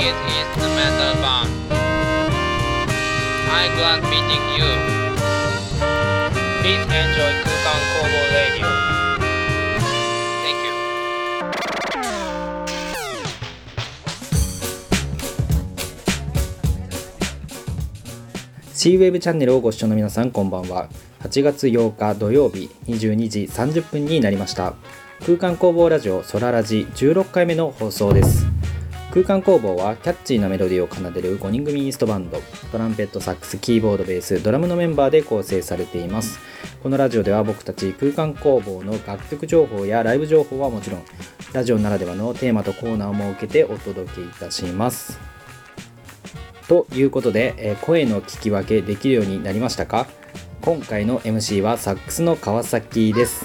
it instrumental band. I'm glad meeting you. Please enjoy Kukan Kobo Radio. Thank you. シーウェブチャンネルをご視聴の皆さんこんばんは8月8日土曜日22時30分になりました空間工房ラジオソララジ16回目の放送です空間工房はキャッチーなメロディーを奏でる5人組インストバンド。トランペットサックスキーボードベースドラムのメンバーで構成されています。このラジオでは僕たち空間工房の楽曲情報やライブ情報はもちろんラジオならではのテーマとコーナーを設けてお届けいたします。ということで、え声の聞き分けできるようになりましたか？今回の MC はサックスの川崎です、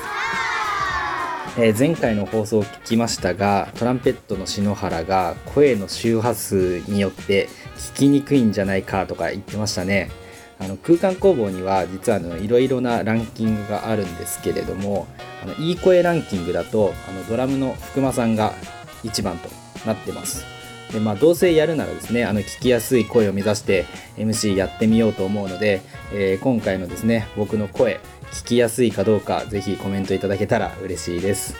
えー前回の放送を聞きましたがトランペットの篠原が声の周波数によって聞きにくいんじゃないかとか言ってましたね。あの空間工房には実はいろいろなランキングがあるんですけれどもあのいい声ランキングだとあのドラムの福間さんが1番となってます。でまあ、どうせやるならですねあの聞きやすい声を目指して MC やってみようと思うので、えー今回のですね僕の声聞きやすいかどうかぜひコメントいただけたら嬉しいです。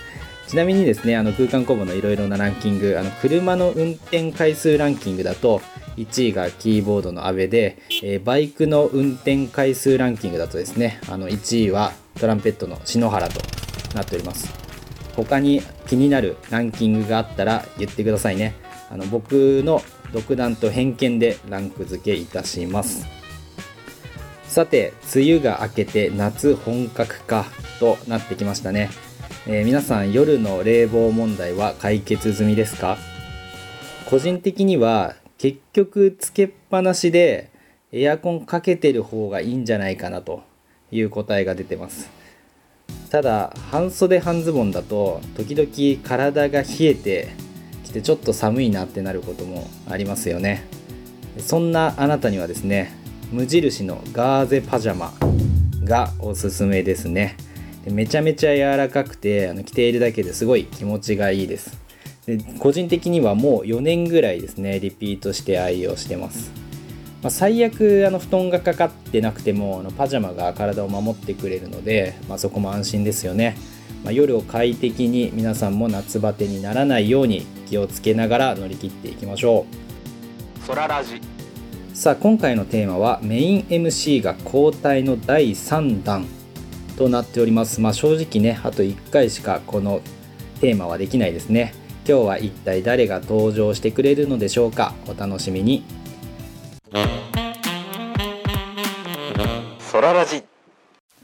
ちなみにですねあの空間工房のいろいろなランキングあの車の運転回数ランキングだと1位がキーボードの阿部で、えーバイクの運転回数ランキングだとですねあの1位はトランペットの篠原となっております。他に気になるランキングがあったら言ってくださいね。あの僕の独断と偏見でランク付けいたします。さて梅雨が明けて夏本格化となってきましたね、えー皆さん夜の冷房問題は解決済みですか？個人的には結局つけっぱなしでエアコンかけてる方がいいんじゃないかなという答えが出てます。ただ半袖半ズボンだと時々体が冷えてきてちょっと寒いなってなることもありますよね。そんなあなたにはですね無印のガーゼパジャマがおすすめですね。でめちゃめちゃ柔らかくてあの着ているだけですごい気持ちがいいです。で個人的にはもう4年ぐらいですねリピートして愛用してます。まあ、最悪あの布団がかかってなくてもあのパジャマが体を守ってくれるので、まあ、そこも安心ですよね、まあ、夜を快適に皆さんも夏バテにならないように気をつけながら乗り切っていきましょソララジ。うさあ今回のテーマはメイン MC が交代の第3弾となっております。まあ正直ねあと1回しかこのテーマはできないですね。今日は一体誰が登場してくれるのでしょうか？お楽しみに。ソララジ。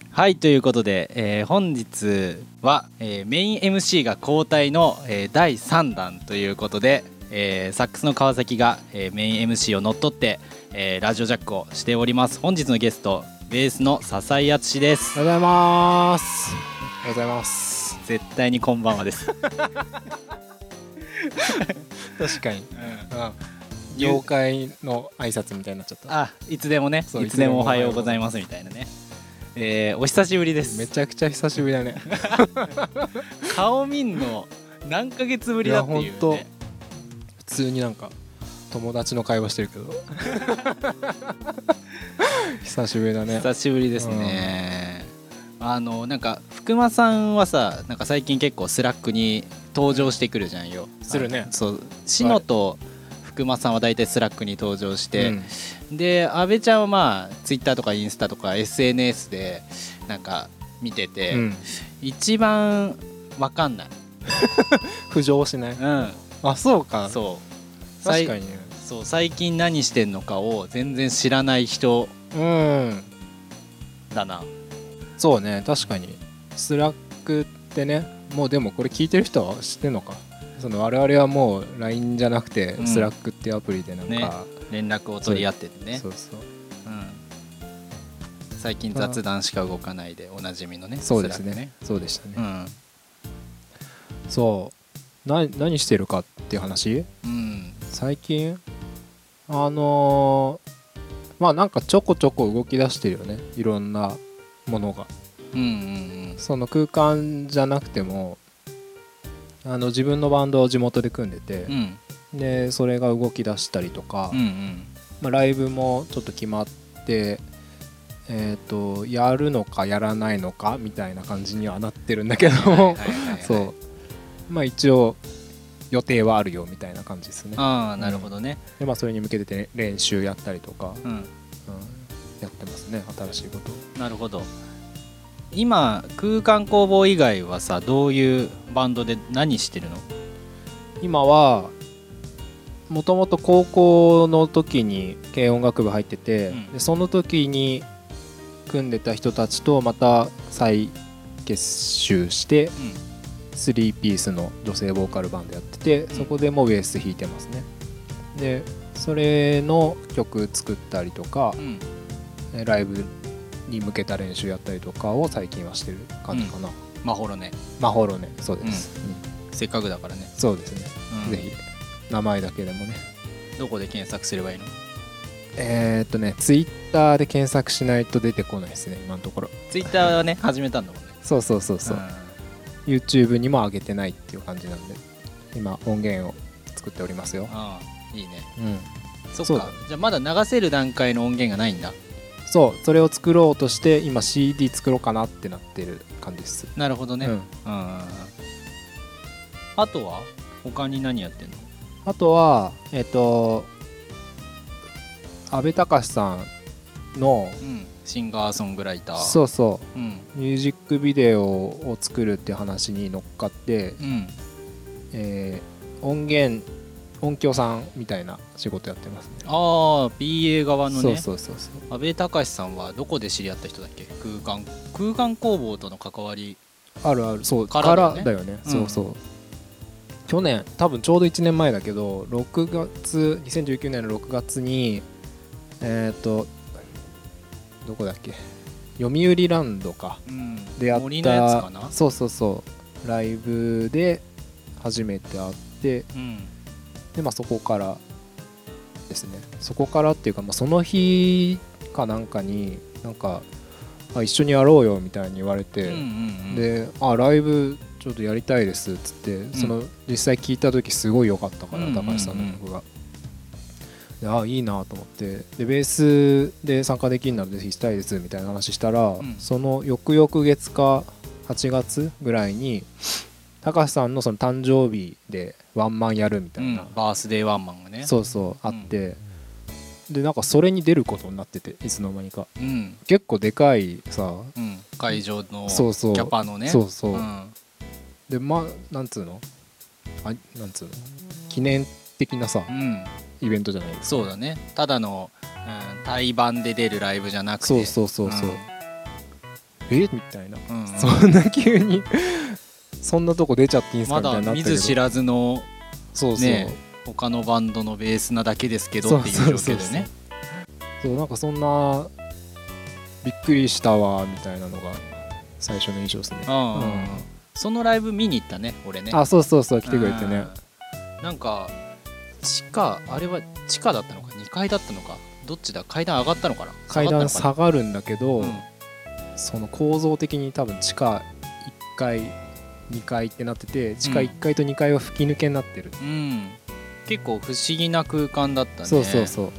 はいということで、えー本日は、えーメイン MC が交代の、えー第3弾ということで、えーサックスの川崎が、えーメイン MC を乗っ取って、えーラジオジャックをしております本日のゲストベースの笹井敦ですおはようございます。おはようございます。絶対にこんばんはです、確かに。うん。妖怪の挨拶みたいになっちゃった。あいつでもねいつでもおはようございますみたいなねえーお久しぶりですめちゃくちゃ久しぶりだね。顔見んの何ヶ月ぶりだっていうね普通になんか友達の会話してるけど。久しぶりだね。久しぶりですね、あのなんか福間さんはさなんか最近結構 Slack に登場してくるじゃんよするねあそう篠と福間さんは大体 Slack に登場してう、んで阿部ちゃんはまあツイッターとかインスタとか SNS でなんか見てて、うん。一番わかんない 浮上しない。うんあ、そうか。そう確かにね。そう最近何してんのかを全然知らない人うん。だな。そうね。確かに。 Slack ってね、もうでもこれ聞いてる人は知ってんのか。その我々はもう LINE じゃなくて、うん。 Slack っていうアプリでなんか、ね連絡を取り合っててね。そう。そうう。ん。最近雑談しか動かないでおなじみのねそうですね。そうでしたね、うん。そう。な何してるかっていう話？うん。最近？あのーまあなんかちょこちょこ動き出してるよね。いろんなものが。うんうんその空間じゃなくてもあの自分のバンドを地元で組んでて、うん。うんでそれが動き出したりとか、うんうん。まあ、ライブもちょっと決まってえっ、とやるのかやらないのかみたいな感じにはなってるんだけどそう。まあ一応予定はあるよみたいな感じですね。ああなるほどね。でまあそれに向けて、ね、練習やったりとか、うん。うん、やってますね新しいこと。をなるほど。今空間工房以外はさどういうバンドで何してるの？今はもともと高校の時に軽音楽部入ってて、うん。でその時に組んでた人たちとまた再結集して3ピースの女性ボーカルバンドやっててそこでもベース弾いてますね。でそれの曲作ったりとかうん、ライブに向けた練習やったりとかを最近はしてる感じかな、マホロね。マホロね。そうです、うん。せっかくだからね、そうですね、うん。ぜひ。名前だけでもね。どこで検索すればいいの？えー、っとねツイッターで検索しないと出てこないですね今のところ。ツイッターはね始めたんだもんね。そうそうそうそう、YouTube にも上げてないっていう感じなんで今音源を作っておりますよ。ああいいね。うん。そっか。じゃあまだ流せる段階の音源がないんだ。そう。それを作ろうとして今 CD 作ろうかなってなってる感じです。なるほどね、うんうん。あとは？他に何やってんの？あとはえっ、と阿部隆さんのうんシンガーソングライター。そうそう。ん。うミュージックビデオを作るって話に乗っかって、うん。えー音源音響さんみたいな仕事やってますね。ああ BA 側のね。そうそうそうそう。阿部隆さんはどこで知り合った人だっけ？空間空間工房との関わり。あるある。そうかかららだよね。だよね、うん。そうそう。去年多分ちょうど1年前だけど6月2019年の6月にえっ、とどこだっけ？読売ランドか。うん。でやっ森のやつかな？たそうそうそう。ライブで初めて会って。うん。でまあそこからですね。そこからっていうか、まあ、その日かなんかになんかあ一緒にやろうよみたいに言われて、うんうんうん。で「あライブちょっとやりたいです」っつって、その実際聞いた時すごい良かったから、うんうんうん。高橋さんの曲が。であいいなと思ってでベースで参加できるならぜひしたいですみたいな話したら、ん。その翌々月か8月ぐらいに高橋さんのその誕生日でワンマンやるみたうん。いな、バースデーワンマンがね。そうそうあって、でなんかそれに出ることになってていつの間にか。うん。結構でかいさうん。会場のキャパのね。そうそう、ん。でまあなんつうの？あなんつうの？記念的なさ。うんイベントじゃないですか。そうだね。ただの、うん、対バンで出るライブじゃなくて。そうそうそうそう、え？みたいな、うんうん。そんな急に そんなとこ出ちゃっていいんすか？まみたいなったけど。見ず知らずのそうそう、ね他のバンドのベースなだけですけどっていう状況でね。そうなんかそんなびっくりしたわみたいなのが最初の印象ですね。うん。うん。そのライブ見に行ったね俺ね。あそうそうそう来てくれてね。うん。なんか地下あれは地下だったのか？2階だったのか？どっちだ？階段上がったのかな？階段下下がるんだけど、がったのかその構造的に多分地下1階2階ってなってて地下1階と2階は吹き抜けになってる、なうん、うん。結構不思議な空間だったね。そうそうそう。うん。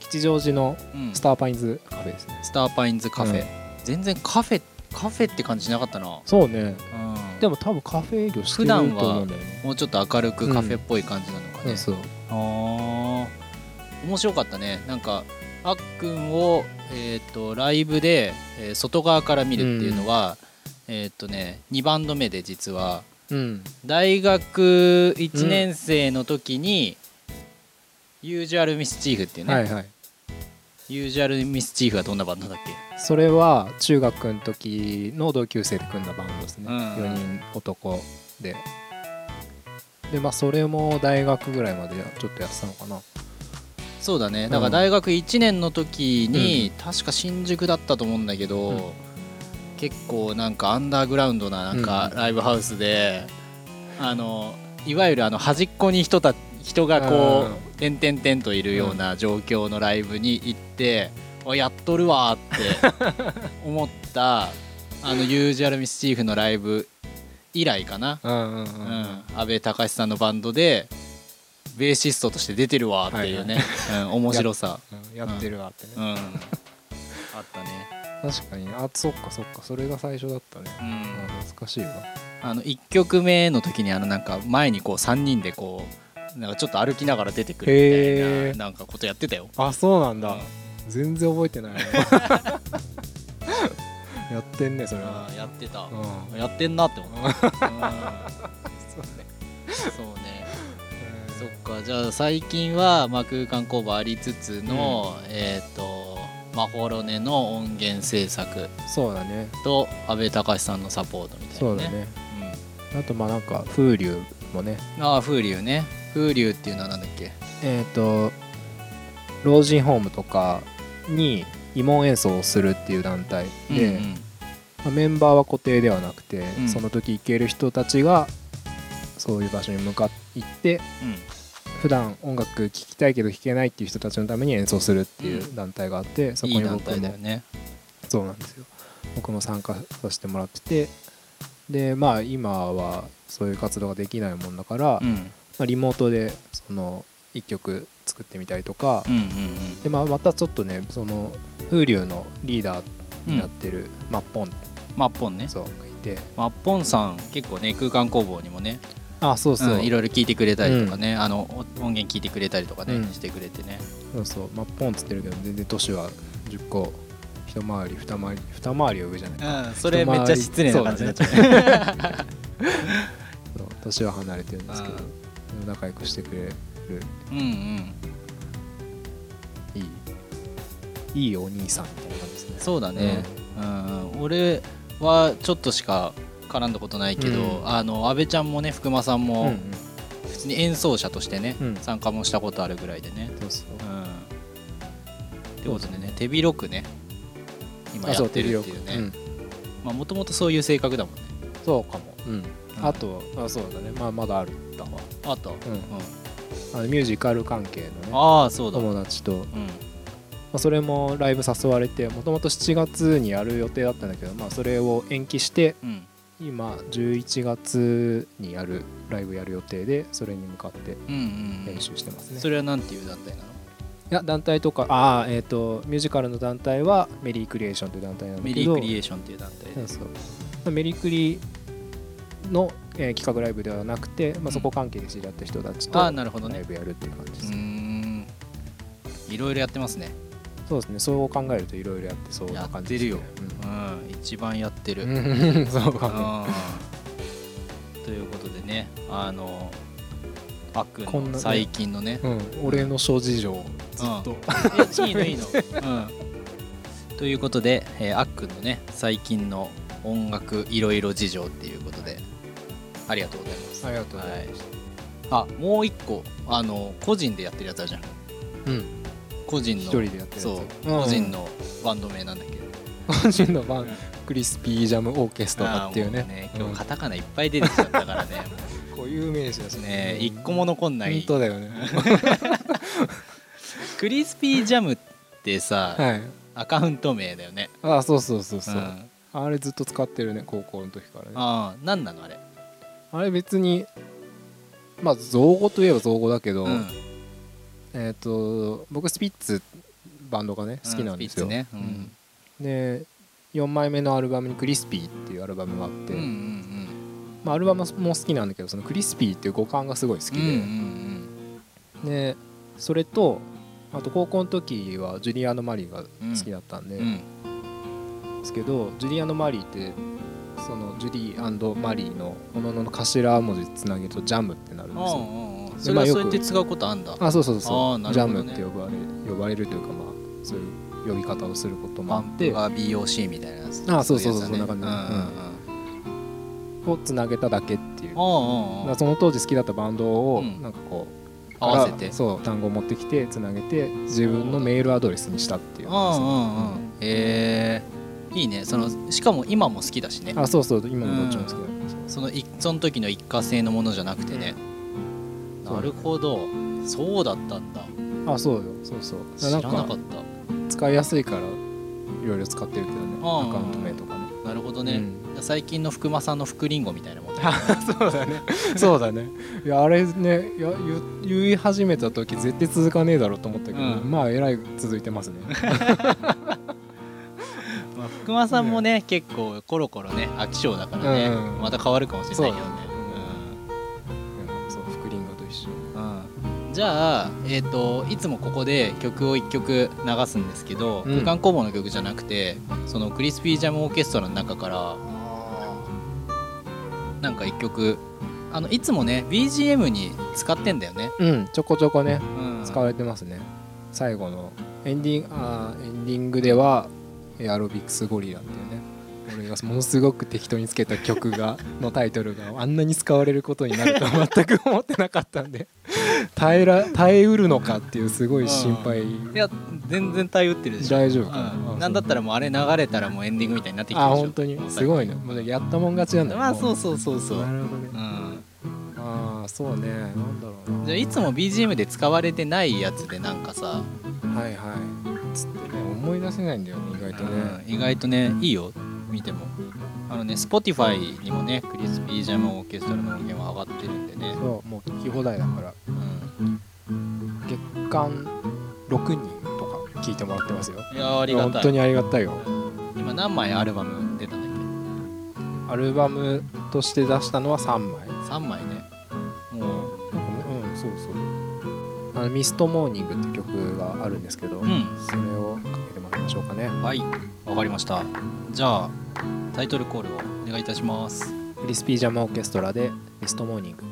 吉祥寺のうん。スターパインズカフェですね、スターパインズカフェ、うん。全然カフェカフェって感じしなかったな、そうね。うん、でも多分カフェ営業してると普段は思うんだよね。もうちょっと明るくカフェっぽい感じなのかね、そう。そうあー。面白かったね。なんかあっくんを、えー、とライブで、えー外側から見るっていうのは、えっ、とね2バンド目で実は。うん。大学1年生の時に、ユージュアルミスチーフっていうね、はいはい。ユージュアルミスチーフはどんなバンドだっけ？それは中学の時の同級生で組んだバンドですね、うん4人男ででまあそれも大学ぐらいまでちょっとやってたのかな。そうだね。だから大学1年の時に、確か新宿だったと思うんだけど、うん。結構なんかアンダーグラウンドななんかうん。ライブハウスで、あのいわゆるあの端っこに人た人がこう点々点といるような状況のライブに行って、あやっとるわーって思った あのユージュアルミスチーフのライブ以来かな、うんうんうんうん、安倍隆さんのバンドでベーシストとして出てるわっていうね、うん、面白さ。う んやってるわってね、うん。あったね。確かに。あそっかそっか。それが最初だったね、うん。あ懐かしいわ。あの1曲目の時にあのなんか前にこう3人でこうなんかちょっと歩きながら出てくるみたいななんかことやってたよ。あそうなんだ、うん。全然覚えてない やってんねそれは。やってた。うん。やってんなって思った、うん。そうね。そうね。そっか。じゃあ最近は、まあ、空間工房ありつつの、えっ、とマホロネの音源制作そうだね。と阿部隆さんのサポートみたいなそうだね。あとまあなんか風流もね。うん、ああ風流ね。風流っていうのはなんだっけ？えっ、と老人ホームとかに慰問演奏をするっていう団体で、うんうんまあメンバーは固定ではなくて、うん。その時行ける人たちがそういう場所に向かって行って普段音楽聴きたいけど聴けないっていう人たちのために演奏するっていう団体があって、そうん、いい団こに僕も体だよね。そうなんですよ。僕も参加させてもらっててでまあ今はそういう活動ができないもんだから、うん。まあ、リモートでその1曲作ってみたりとか、うんうんでまあ、またちょっとねその風流のリーダーになってるマッポンマッポンね。そうがいて。マッポンさん結構ね空間工房にもねあそうそう、うんいろいろ聞いてくれたりとかね、あの音源聞いてくれたりとかね、うん。してくれてね。そうそう。マッポンっつってるけど全然年は10個一回り二回り二回りは上じゃないうんそれめっちゃ失礼な感じになっちゃう。そう。年は離れてるんですけど仲良くしてくれる。うんうん。いいいいお兄さんみたいな感じですね。そうだね、うん。俺はちょっとしか絡んだことないけど、うん。あの安倍ちゃんもね福間さんうん、もうんうん。普通に演奏者としてね、うん。参加もしたことあるぐらいでね。そうそう。うん。ってことでね手広くね今やってるっていうね。まあもともとそういう性格だもんね。うん、そうかも、うん。うん。あとあそうだね。まあまだあるんだわ。あと、うん。うん。あのミュージカル関係のねああそうだ、うん、友達と、まあ、それもライブ誘われてもともと7月にやる予定だったんだけど、まあ、それを延期してうん。今11月にやるライブやる予定でそれに向かってうんうん練習してますね、それはなんていう団体なの？いや団体とかああえっ、とミュージカルの団体はメリークリエーションという団体なんだけどメリークリエーションっていう団体で。そうメリークリの、えー企画ライブではなくて、まあ、そこ関係で知り合った人たちとライブやるっていう感じです、うーん。いろいろやってますねそうですね。そう考えるといろいろやってそうな感じです、ね、やうん。一番やってる、うんうんそうかも。うん。ということでねあのあっくんの最近のね。うん、俺の諸事情ずっと、えいいの いいの、うん、ということで、えーあっくんのね最近の音楽いろいろ事情っていうことでありがとうございます。ありがとうございます、あもう一個あの個人でやってるやつあるじゃん。うん個人の一人でやってるやつ。そう、うん。個人のバンド名なんだっけ個人のバン、うん。クリスピージャムオーケストラっていうね。あーも今日カタカナいっぱい出てきちゃったからね。こういう名詞だしもうね一個も残んない。本当だよね。クリスピージャムってさ、はい。アカウント名だよね。あそうそうそうそう、ん。あれずっと使ってるね高校の時からね。ああ何なのあれ？あれ別にまあ造語といえば造語だけど、うんえっ、と僕スピッツバンドがね好きなんですよ、スピッツね。うん。で4枚目のアルバムに「クリスピー」っていうアルバムがあって、うんうんまあ、アルバムも好きなんだけどそのクリスピーっていう語感がすごい好きうんうんうん。で、でそれとあと高校の時はジュリアーノ・マリーが好きだったんで、うん。うん。ですけどジュリアーノ・マリーってそのジュリーマリーのものの頭文字つなげるとジャムってなるんですよそれはそうやって使うことあんだ。あそうそうあそう、ーなジャムって呼ばれ呼ばれるというかまあそういう呼び方をすることもパあって。ンプが BOC みたいなやつ。あそうそうそうそんな感じ。をつなげただけっていう。その当時好きだったバンドをうん。なんかこう、あ合わせて。そう単語を持ってきてつなげて自分のメールアドレスにしたっていう。うんうんうん。へえいいね。そのしかも今も好きだしね。あそうそう今もどっちも好きだ。そのいその時の一過性のものじゃなくてね、うんなるほど。そうだったんだ。あそうよ。そうそう。知らなかった。使いやすいからいろいろ使ってるけどね。ああアカウント名とかね。なるほどね、うん。最近の福間さんの福りんごみたいなもん そうだね。そうだね。いやあれねいや言言い始めた時絶対続かねえだろうと思ったけど、うん。まあえらい続いてますね。まあ、福間さんもね、結構コロコロね飽き性だからね、うん。また変わるかもしれないけどねじゃあ、えー、といつもここで曲を1曲流すんですけど、うん。空間工房の曲じゃなくてそのクリスピージャムオーケストラの中からなんか1曲あのいつもね BGM に使ってんだよね、うんちょこちょこねうん、使われてますね。最後のエンディングあーエンディングではエアロビクスゴリラっていうね。俺がものすごく適当につけた曲がのタイトルがあんなに使われることになるとは全く思ってなかったんで耐えら耐えうるのかっていうすごい心配。いや全然対応ってるでしょ。大丈夫かな、うん、あなんだったらもうあれ流れたらもうエンディングみたいになってきてるでしょ。あ本当に？すごいねもうやったもん勝ちなんだ。まあそううそうそうそう、なるほどね。うん、ああそうね。なんだろうな。じゃあいつも BGM で使われてないやつでなんかさ、はいはい。つってね思い出せないんだよね意外とね。うん。意外とねいいよ。見ても。あのね Spotify にもねクリスピージャムオーケストラの音源は上がってるんでね。そう。もう聞き放題だから。うん。月間6人とか聞いてもらってますよ。いやーありがたい。本当にありがたいよ。今何枚アルバム出たんだっアルバムとして出したのは3枚。け3枚ね。もううんそうそう。あのミストモーニングって曲があるんですけど、うん。それをかけてもらいましょうかね。はい。わかりました。じゃあタイトルコールをお願いいたします。クリスピージャムオーケストラでミストモーニング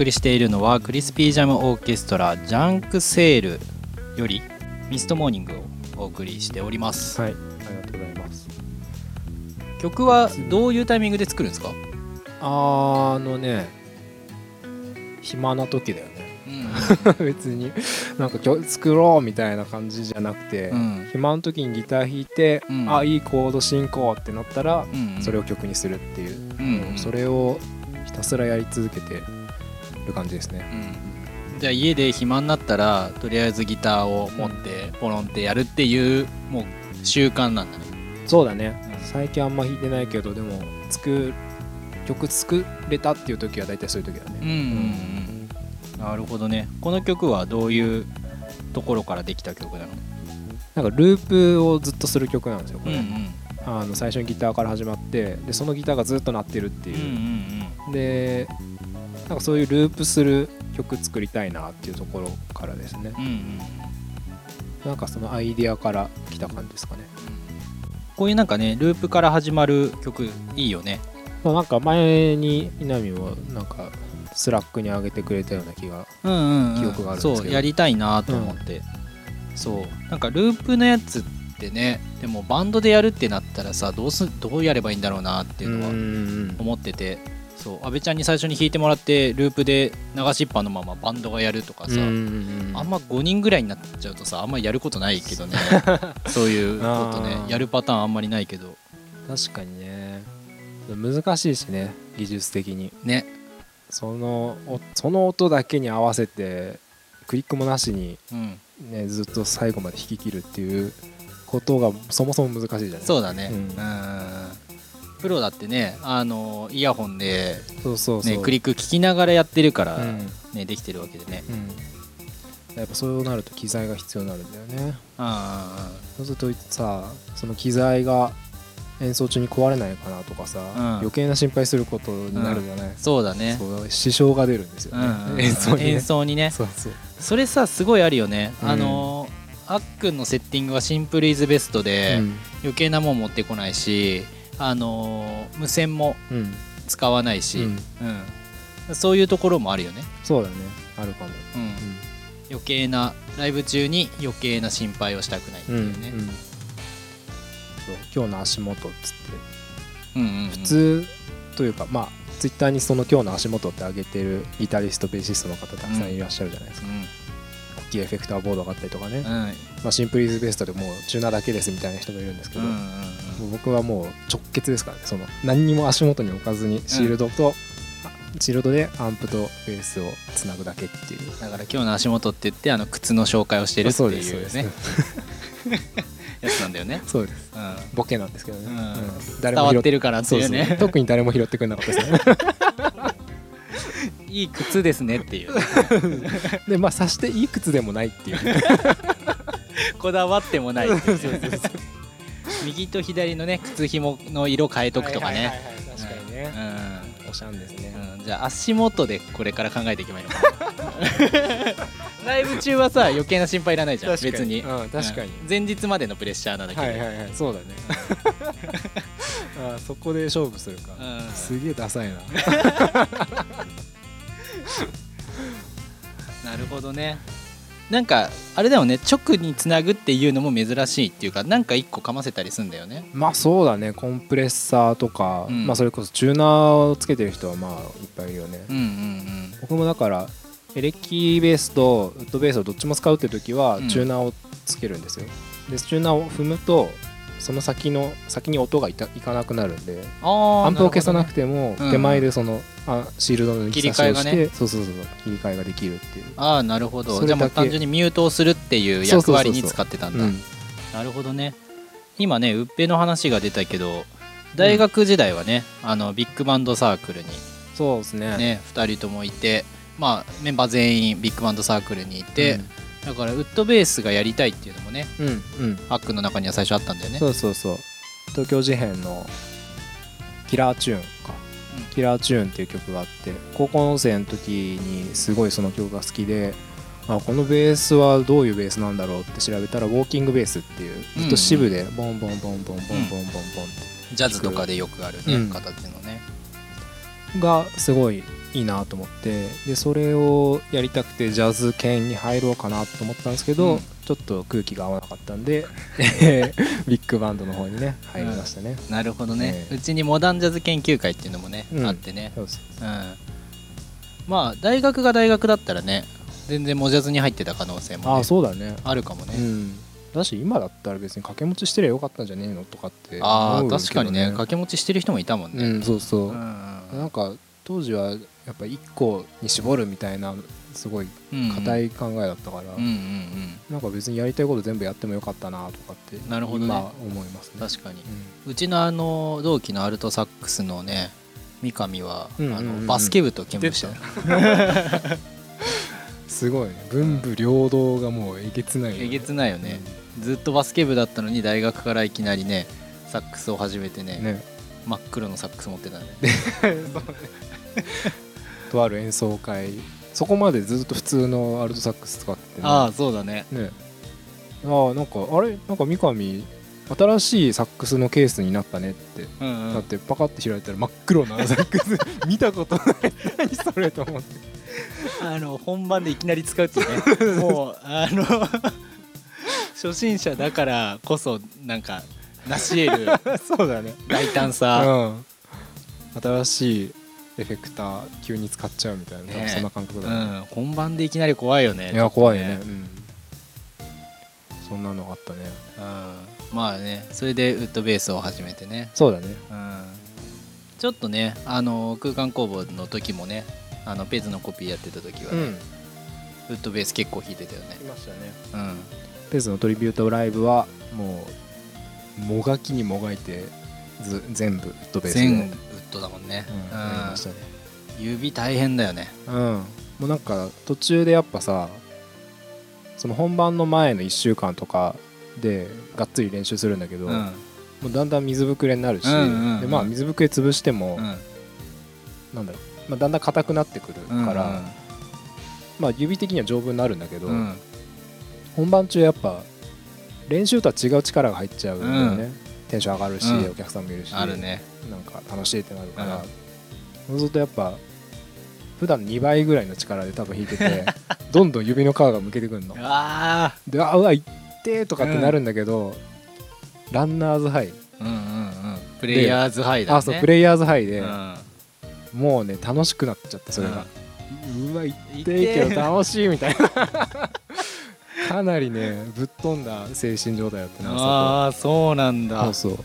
送りしているのはクリスピージャムオーケストラジャンクセールよりミストモーニングをお送りしております、はいありがとうございます。曲はどういうタイミングで作るんですか、あのね暇な時だよね。別になんか今日作ろうみたいな感じじゃなくて、うん。暇の時にギター弾いて、うん。あいいコード進行ってなったら、うん。それを曲にするっていう、うん。それをひたすらやり続けてる感じですね。うん。じゃあ家で暇になったらとりあえずギターを持ってポロンってやるっていうもう習慣なんだね。そうだね、うん。最近あんま弾いてないけどでも作曲作れたっていう時は大体そういう時だね。うんうんうん。なるほどね。この曲はどういうところからできた曲なの？なんかループをずっとする曲なんですよこれ、うんあの最初にギターから始まってでそのギターがずっと鳴ってるっていう。う、んうん。でなんかそういうループする曲作りたいなっていうところからですね。うんうんなんかそのアイディアから来た感じですかね。こういうなんかねループから始まる曲いいよね。まあなんか前に稲見もなんか Slack に上げてくれたような気がうんうん、うん、記憶があるんですけど。そうやりたいなと思って、そう。なんかループのやつってねでもバンドでやるってなったらさどうすどうやればいいんだろうなっていうのはん。思っててそう阿部ちゃんに最初に弾いてもらってループで流しっぱのままバンドがやるとかさ、あんま5人ぐらいになっちゃうとさあんまやることないけどね。そういうことね。やるパターンあんまりないけど。確かにね。難しいしね技術的に。ね。そのおその音だけに合わせてクリックもなしに、うん。ね、ずっと最後まで弾き切るっていうことがそもそも難しいじゃない。そうだね。ううんんプロだってねあのイヤホンで、そうそうそう。ね、クリック聞きながらやってるから、うん。ね、できてるわけでね。うん、やっぱそうなると機材が必要になるんだよね。あそうするとさその機材が演奏中に壊れないかなとかさ、ん。余計な心配することになるじゃない、そうだね。そう支障が出るんですよね、うんうん演奏にね。演奏にね。そうそう。それさすごいあるよね、うん。あのあっくんのセッティングはシンプルイズベストで、うん。余計なもん持ってこないしあの無線もうん。使わないし、うん。うん。そういうところもあるよね、そうだね。あるかも、うん。余計なライブ中に余計な心配をしたくないってうんいうね、うん。そう。今日の足元っつって。うんうんうん。普通というかまあツイッターにその今日の足元って上げてるギタリストベーシストの方たくさんいらっしゃるじゃないですか、大きいエフェクターボードがあったりとかね、うん。うんまあ、シンプルイズベストでもうチューナーだけですみたいな人もいるんですけど、うんうんもう僕はもう直結ですからね。その何にも足元に置かずにシールドと、あシールドでアンプとベースをつなぐだけっていう。だから今日の足元って言ってあの靴の紹介をしてるっていうね。やつなんだよね、そうです。うん、ボケなんですけどね、うん。うん。伝わってるからってそうそういう。ね特に誰も拾ってくれなかったですね。いい靴ですねっていうでまあさしていい靴でもないっていう。こだわってもないっていうね右と左のね靴紐の色変えとくとかね。確かにね、おしゃんですね、うん、じゃあ足元でこれから考えていけばいいのか。な ライブ中はさ余計な心配いらないじゃん。別に、うん、確かに、うん。前日までのプレッシャーなだけで、はいはいはい。そうだね。あそこで勝負するか、うん。すげえダサいな。なるほどねなんかあれだよね直につなぐっていうのも珍しいっていうかなんか一個かませたりすんだよね。まあそうだねコンプレッサーとか、うん。まあそれこそチューナーをつけてる人はまあいっぱいいるよね、うんうん僕もだからエレキベースとウッドベースをどっちも使うって時はうん。チューナーをつけるんですよ、でチューナーを踏むとその先の先に音がいたいかなくなるんでアンプを消さなるくてもうん。手前でその、あシールドの抜き差しをして、切り替えがね。そうそうそう切り替えができるっていう。ああなるほど。じゃあもう単純にミュートをするっていう役割に使ってたんだ。うん。なるほどね。今ねウッペの話が出たけど大学時代はね、あのビッグバンドサークルに。そうですね。ね2人ともいてまあメンバー全員ビッグバンドサークルにいて、だからウッドベースがやりたいっていうのもねうん、うん。ックの中には最初あったんだよね。そうそうそう。東京事変のキラーチューンか、うん。キラーチューンっていう曲があって高校生の時にすごいその曲が好きであこのベースはどういうベースなんだろうって調べたらウォーキングベースっていうずっと支部でボンボンボンボンボンボンボンボンってジャズとかでよくあるね、うん。形のね。がすごいいいなと思ってでそれをやりたくてジャズ圏に入ろうかなと思ったんですけど、うん。ちょっと空気が合わなかったんで ビッグバンドの方にね入りましたね、なるほどね、ええ。うちにモダンジャズ研究会っていうのもね、うん。あってね。そうそうう。ん。まあ大学が大学だったらね全然モジャズに入ってた可能性も、ね、ああそうだね。あるかもね、うん。だし今だったら別に掛け持ちしてりゃよかったんじゃねえのとかってああ確かにね。掛け持ちしてる人もいたもんね、うんそうそう、うん。なんか当時はやっぱ1個に絞るみたいなすごい硬い考えだったから、うんうんうん。なんか別にやりたいこと全部やってもよかったなとかってなるほどね。今思いますね。確かに。うん。うちのあの同期のアルトサックスのね三上は、うんうんうんあのバスケ部と勤務してた。すごいね。文武両道がもうえげつないよね。えげつないよね、ずっとバスケ部だったのに大学からいきなりねサックスを始めてねね。真っ黒のサックス持ってたね とある演奏会。そこまでずっと普通のアルトサックス使っててねああそうだね。ね。ああなんかあれ？なんか三上新しいサックスのケースになったねって、うんうん。だってパカって開いたら真っ黒なサックス。見たことない。何それと思って。あの本番でいきなり使うっていうね。もうあの初心者だからこそなんか成し得る。そうだね。大胆さ、うん。新しいエフェクター急に使っちゃうみたいな、ね。そんな感覚うだね、ん、本番でいきなり怖いよね。いや怖いよね。うん。そんなのがあったね。うん、まあねそれでウッドベースを始めてね、そうだね。うん、ちょっとねあの空間工房の時もねあのペズのコピーやってた時はね、ウッドベース結構弾いてたよね。いましたね。うん。ペースのトリビュートライブはもうもがきにもがいてず全部ウッドベースで、全ウッドだもんね、うん。やりましたね。うん指大変だよね。うん。もうなんか途中でやっぱさその本番の前の1週間とかでがっつり練習するんだけど、うん。もうだんだん水ぶくれになるし、うんうんうん。でまあ水ぶくれ潰しても、うん。なんだろう、まあ、だんだん硬くなってくるから、まあ指的には丈夫になるんだけど、うんうん。本番中やっぱ練習とは違う力が入っちゃうんだよね、うんテンション上がるし、うん。お客さんもいるしあるね。なんか楽しいってなるから、うん。そうするとやっぱ普段2倍ぐらいの力で多分弾いてて どんどん指の皮がむけてくるの。あであうわいってーとかってなるんだけど、ランナーズハイ、あうんうんうん。プレイヤーズハイだね。あそうプレイヤーズハイで、うん。もうね楽しくなっちゃってそれが、うわいって痛ーけど楽しいみたいな かなりねぶっ飛んだ精神状態だったなああそうなんだ。そうそう。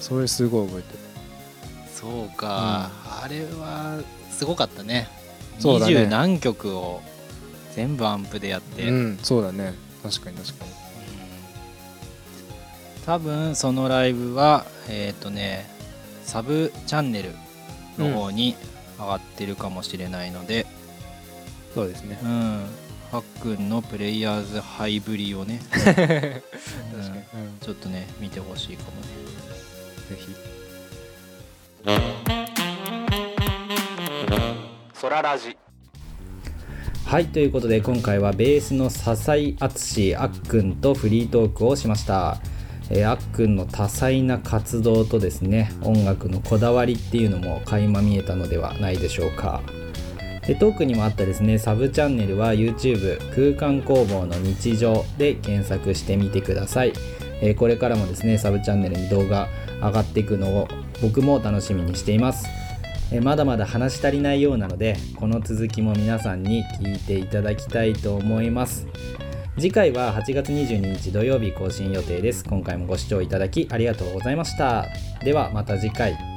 それすごい覚えてる。そうか、あれはすごかったね。そうだね。二十何曲を全部アンプでやって、うんそうだね。確かに確かに。多分そのライブはえっ、とねサブチャンネルの方に上がってるかもしれないので。そうですね。うんはっくんのプレイヤーズハイぶりをね。確かに、うん、ぜちょっとね見てほしいかもね。ひ。ソララジ。はいということで今回はベースの笹井敦あっくんとフリートークをしました、えーあっくんの多彩な活動とですね音楽のこだわりっていうのも垣間見えたのではないでしょうかでトークにもあったですねサブチャンネルは YouTube 空間工房の日常で検索してみてください、えーこれからもですねサブチャンネルに動画上がっていくのを僕も楽しみにしています。えまだまだ話し足りないようなのでこの続きも皆さんに聞いていただきたいと思います。次回は8月22日土曜日更新予定です。今回もご視聴いただきありがとうございました。ではまた次回。